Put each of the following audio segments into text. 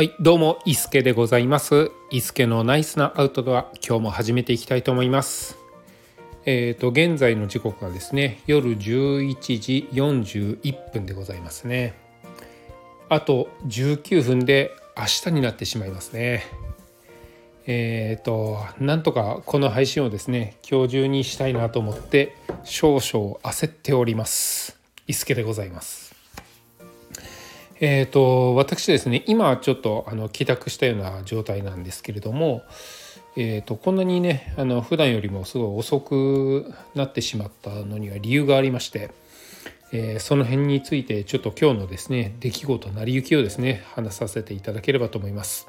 はい、どうも、伊助でございます。伊助のナイスなアウトドア、今日も始めていきたいと思います。えっ、と、現在の時刻がですね、夜11時41分でございますね。あと19分で明日になってしまいますね。えっ、と、なんとかこの配信をですね、今日中にしたいなと思って、少々焦っております。伊助でございます。えー、と私ですね今ちょっとあの帰宅したような状態なんですけれども、えー、とこんなにねあの普段よりもすごい遅くなってしまったのには理由がありまして、えーその辺についてちょっと今日のですね出来事成り行きをですね話させていただければと思います。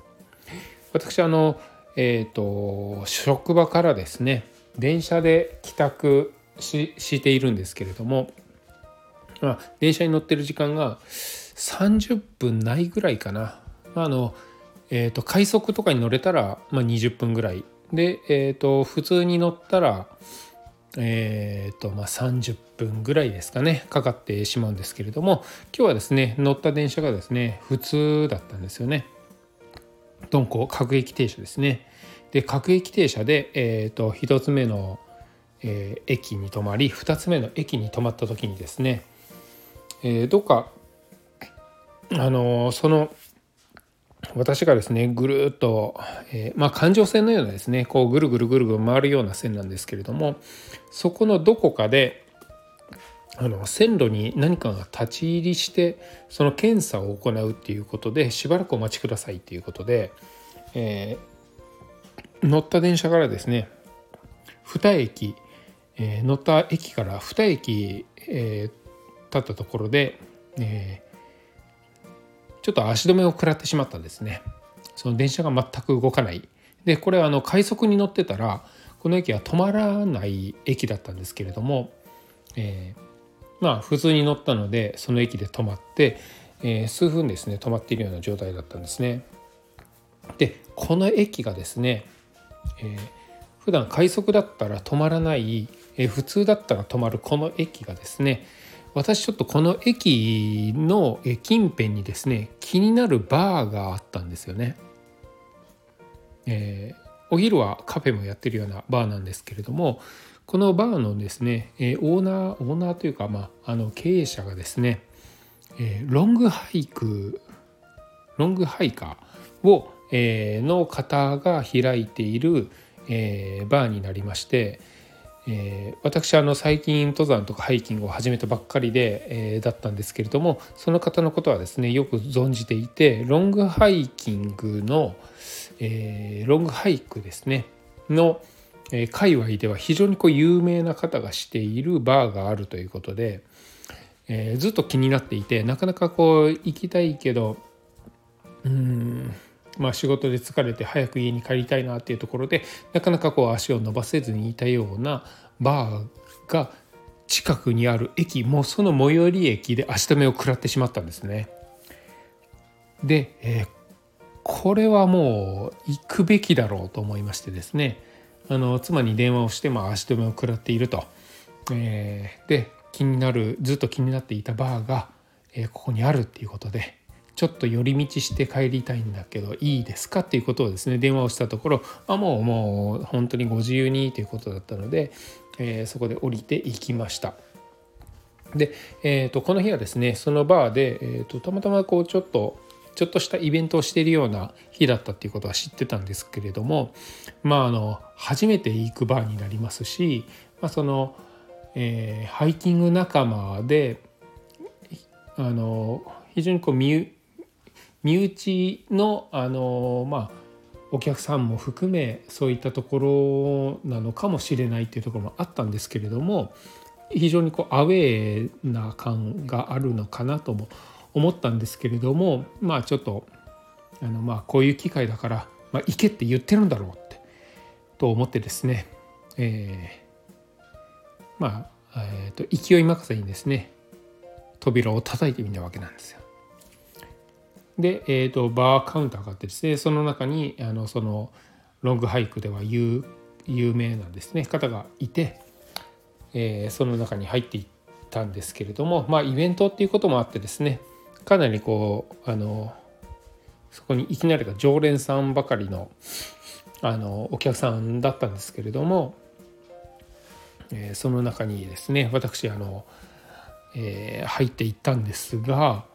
私あの、えー、と職場からですね電車で帰宅ししているんですけれども、まあ、電車に乗ってる時間が30分ないぐらいかな。あのえー、と快速とかに乗れたら、まあ、20分ぐらいで、えー、と普通に乗ったら、えーとまあ、30分ぐらいですかねかかってしまうんですけれども今日はですね乗った電車がですね普通だったんですよね。鈍行各駅停車ですね。で各駅停車で、えー、と1つ目の、えー駅に止まり2つ目の駅に止まった時にですね、えーどっかあのその私がですねぐるっと、えーまあ環状線のようなですねこうぐるぐるぐるぐる回るような線なんですけれどもそこのどこかであの線路に何かが立ち入りしてその検査を行うっていうことでしばらくお待ちくださいっていうことで、えー乗った電車からですね2駅、えー乗った駅から2駅、えー経ったところで、えーちょっと足止めを食らってしまったんですね。その電車が全く動かない。でこれはあの快速に乗ってたらこの駅は止まらない駅だったんですけれども、えーまあ普通に乗ったのでその駅で止まって、えー数分ですね止まっているような状態だったんですね。でこの駅がですね、えー普段快速だったら止まらない、えー普通だったら止まるこの駅がですね私ちょっとこの駅の近辺にですね気になるバーがあったんですよね。えーお昼はカフェもやってるようなバーなんですけれどもこのバーのですね、えオーナーオーナーというか、まあ、あの経営者がですね、えロングハイクロングハイカーを、えーの方が開いている、えーバーになりまして、えー私あの最近登山とかハイキングを始めたばっかりで、えーだったんですけれどもその方のことはですねよく存じていてロングハイキングの、えーロングハイクですねの、え界隈では非常にこう有名な方がしているバーがあるということで、えずっと気になっていてなかなかこう行きたいけどうんまあ仕事で疲れて早く家に帰りたいなっていうところでなかなかこう足を伸ばせずにいたようなバーが近くにある駅もうその最寄り駅で足止めを食らってしまったんですね。で、えーこれはもう行くべきだろうと思いましてですねあの妻に電話をして、まあ、足止めを食らっていると。えーで気になるずっと気になっていたバーが、えーここにあるっていうことでちょっと寄り道して帰りたいんだけどいいですかっていうことをですね電話をしたところあもうもう本当にご自由にということだったので、えーそこで降りていきました。で、えー、とこの日はですねそのバーで、えー、とたまたまこうちょっとちょっとしたイベントをしているような日だったっていうことは知ってたんですけれどもまああの初めて行くバーになりますし、まあ、その、えーハイキング仲間であの非常にこう身身内のあのまあお客さんも含めそういったところなのかもしれないっていうところもあったんですけれども非常にこうアウェーな感があるのかなとも思ったんですけれどもまあちょっとあのまあこういう機会だから、まあ、行けって言ってるんだろうってと思ってですね、えーまあ、えーと勢い任せにですね扉を叩いてみたわけなんですよ。で、えー、とバーカウンターがあってですねその中にあのそのロングハイクでは有有名なですね方がいて、えーその中に入っていったんですけれどもまあイベントっていうこともあってですねかなりこうあのそこにいきなりが常連さんばかりのあのお客さんだったんですけれども、えー、その中にですね私あの、えー、入っていったんですが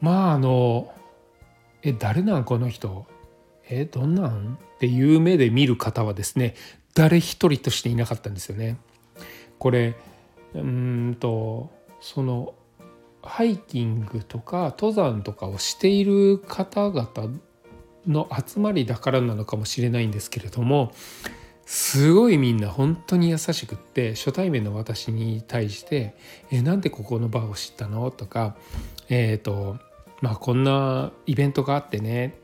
まああの「え誰なんこの人？えどんなん?」っていう目で見る方はですね誰一人としていなかったんですよね。これうんとそのハイキングとか登山とかをしている方々の集まりだからなのかもしれないんですけれどもすごいみんな本当に優しくって初対面の私に対して「えなんでここのバーを知ったの?」とか「えっ、ー、とまあこんなイベントがあってね。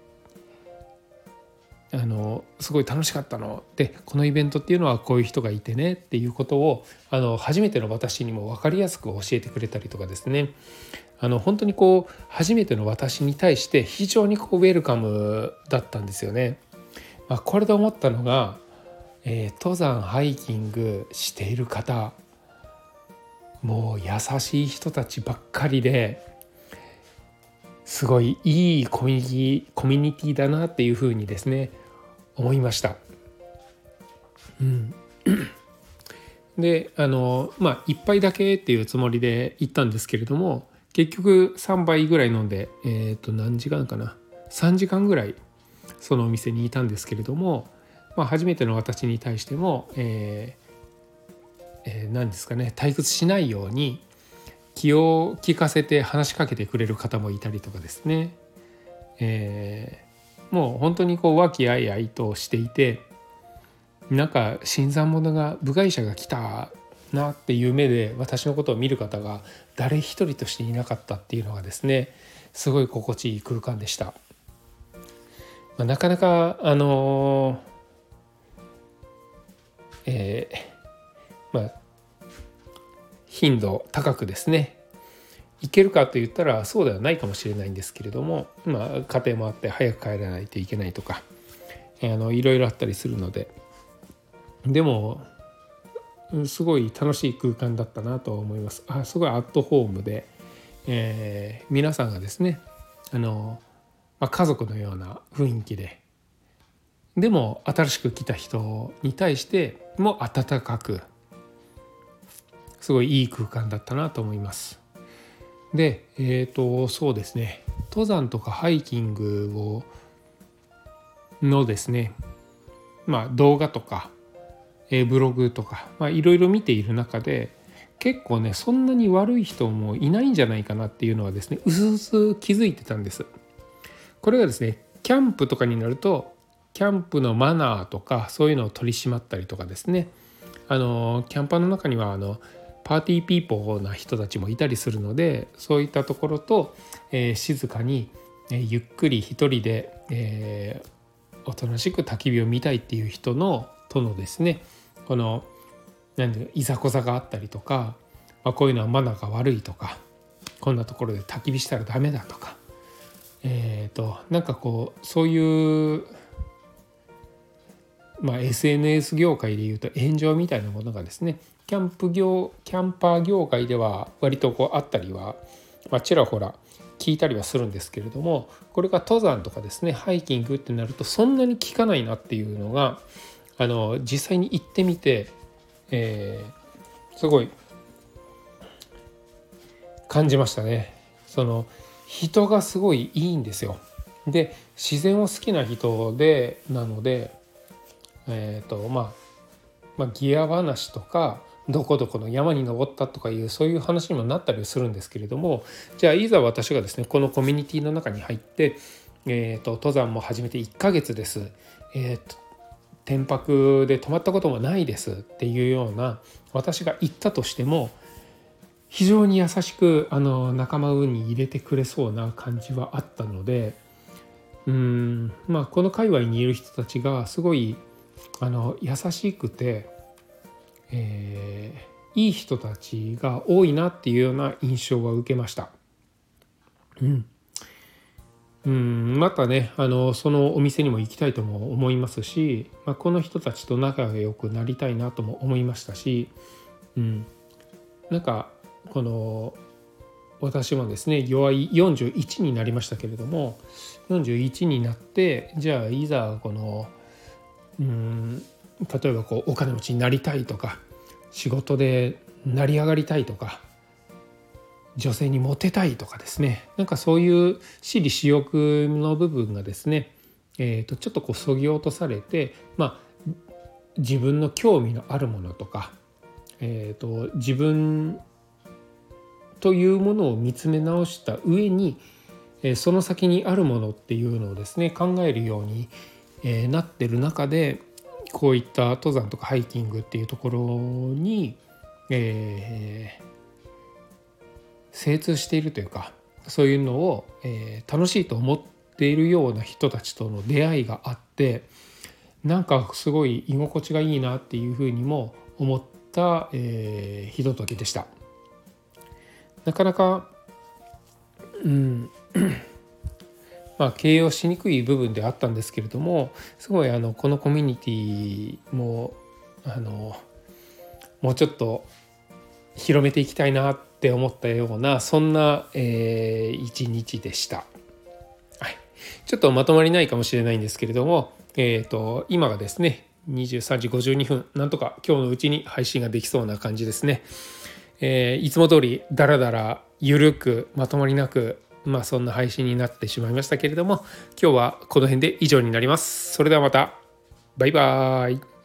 あのすごい楽しかったの。でこのイベントっていうのはこういう人がいてねっていうことをあの初めての私にも分かりやすく教えてくれたりとかですね。あの本当にこう初めての私に対して非常にこうウェルカムだったんですよね。まあ、これで思ったのが、えー、登山ハイキングしている方もう優しい人たちばっかりですごいいいコミュニティコミュニティだなっていうふうにですね思いました。うん、であのまあ1杯だけっていうつもりで行ったんですけれども結局3杯ぐらい飲んでえっ、ー、と何時間かな？3時間ぐらいそのお店にいたんですけれども、まあ、初めての私に対しても、えーえー、何ですかね退屈しないように気を利かせて話しかけてくれる方もいたりとかですね、えー、もう本当にこう和気あいあいとしていてなんか新参者が部外者が来たなっていう目で私のことを見る方が誰一人としていなかったっていうのがですねすごい心地いい空間でした。まあ、なかなかあのー、えー、まあ頻度高くですねいけるかと言ったらそうではないかもしれないんですけれども、まあ、家庭もあって早く帰らないといけないとかあのいろいろあったりするのででもすごい楽しい空間だったなと思います。あすごいアットホームで、えー、皆さんがですねあの、まあ、家族のような雰囲気ででも新しく来た人に対しても温かくすごいいい空間だったなと思います。でえっ、ー、とそうですね登山とかハイキングをのですねまあ動画とか、え、ブログとかいろいろ見ている中で結構ねそんなに悪い人もいないんじゃないかなっていうのはですねうすうす気づいてたんです。これがですねキャンプとかになるとキャンプのマナーとかそういうのを取り締まったりとかですねあのキャンパーの中にはあのパーティーピーポーな人たちもいたりするのでそういったところと、えー、静かに、え、ゆっくり一人で、え、おとなしく焚き火を見たいっていう人のとのですね。この何ていざこざがあったりとか、まあ、こういうのはマナーが悪いとかこんなところで焚き火したらダメだとかえっ、ー、となんかこうそういうまあ、SNS 業界でいうと炎上みたいなものがですねキャンプ業キャンパー業界では割とこうあったりは、まあ、ちらほら聞いたりはするんですけれどもこれが登山とかですねハイキングってなるとそんなに効かないなっていうのがあの実際に行ってみて、えー、すごい感じましたね。その人がすごいいいんですよ。で自然を好きな人でなのでえーとまあ、まあギア話とかどこどこの山に登ったとかいうそういう話にもなったりするんですけれどもじゃあいざ私がですねこのコミュニティの中に入って、えーと、登山も始めて1ヶ月です、えーと、天泊で泊まったこともないです。っていうような私が行ったとしても非常に優しくあの仲間に入れてくれそうな感じはあったのでうんまあこの界隈にいる人たちがすごいあの優しくて、えー、いい人たちが多いなっていうような印象は受けました。うんうん、またねあのそのお店にも行きたいとも思いますし、まあ、この人たちと仲が良くなりたいなとも思いましたし、うん、なんかこの私もですね弱い41になりましたけれども41になってじゃあいざこのうん例えばこうお金持ちになりたいとか仕事で成り上がりたいとか女性にモテたいとかですね。なんかそういう私利私欲の部分がですね、えー、とちょっとこうそぎ落とされてまあ自分の興味のあるものとか、えー、と自分というものを見つめ直した上にその先にあるものっていうのをですね考えるようにえなってる中でこういった登山とかハイキングっていうところに、え、精通しているというかそういうのを、え、楽しいと思っているような人たちとの出会いがあってなんかすごい居心地がいいなっていうふうにも思った、え、ひとときでした。なかなかうんまあ形容しにくい部分であったんですけれどもすごいあのこのコミュニティもあのもうちょっと広めていきたいなって思ったようなそんな、えー、一日でした。はい、ちょっとまとまりないかもしれないんですけれども、えーと、今がですね23時52分なんとか今日のうちに配信ができそうな感じですね。えー、いつも通りダラダラゆるくまとまりなくまあそんな配信になってしまいましたけれども今日はこの辺で以上になります。それではまたバイバーイ